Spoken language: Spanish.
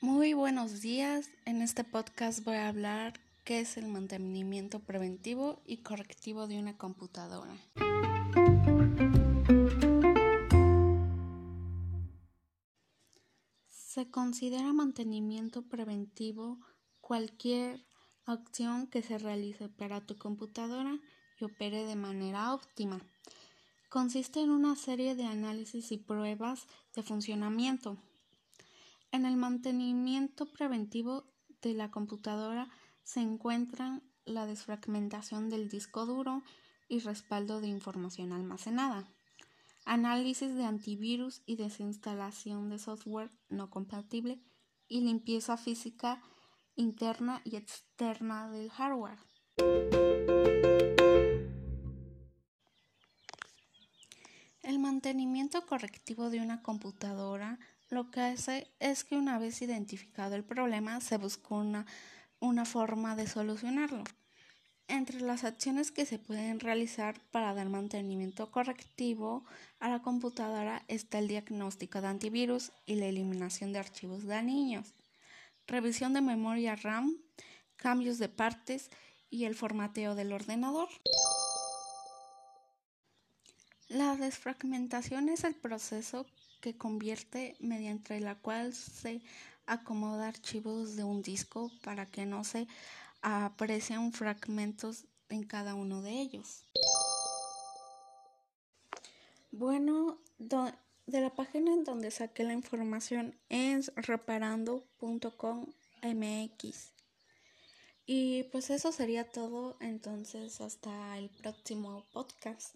Muy buenos días. En este podcast voy a hablar qué es el mantenimiento preventivo y correctivo de una computadora. Se considera mantenimiento preventivo cualquier acción que se realice para tu computadora y opere de manera óptima. Consiste en una serie de análisis y pruebas de funcionamiento. En el mantenimiento preventivo de la computadora se encuentran la desfragmentación del disco duro y respaldo de información almacenada, análisis de antivirus y desinstalación de software no compatible y limpieza física interna y externa del hardware. El mantenimiento correctivo de una computadora lo que hace es que una vez identificado el problema se busca una, una forma de solucionarlo. Entre las acciones que se pueden realizar para dar mantenimiento correctivo a la computadora está el diagnóstico de antivirus y la eliminación de archivos dañinos, revisión de memoria RAM, cambios de partes y el formateo del ordenador. La desfragmentación es el proceso que convierte mediante la cual se acomoda archivos de un disco para que no se aprecien fragmentos en cada uno de ellos. Bueno, de la página en donde saqué la información es reparando.com.mx. Y pues eso sería todo, entonces hasta el próximo podcast.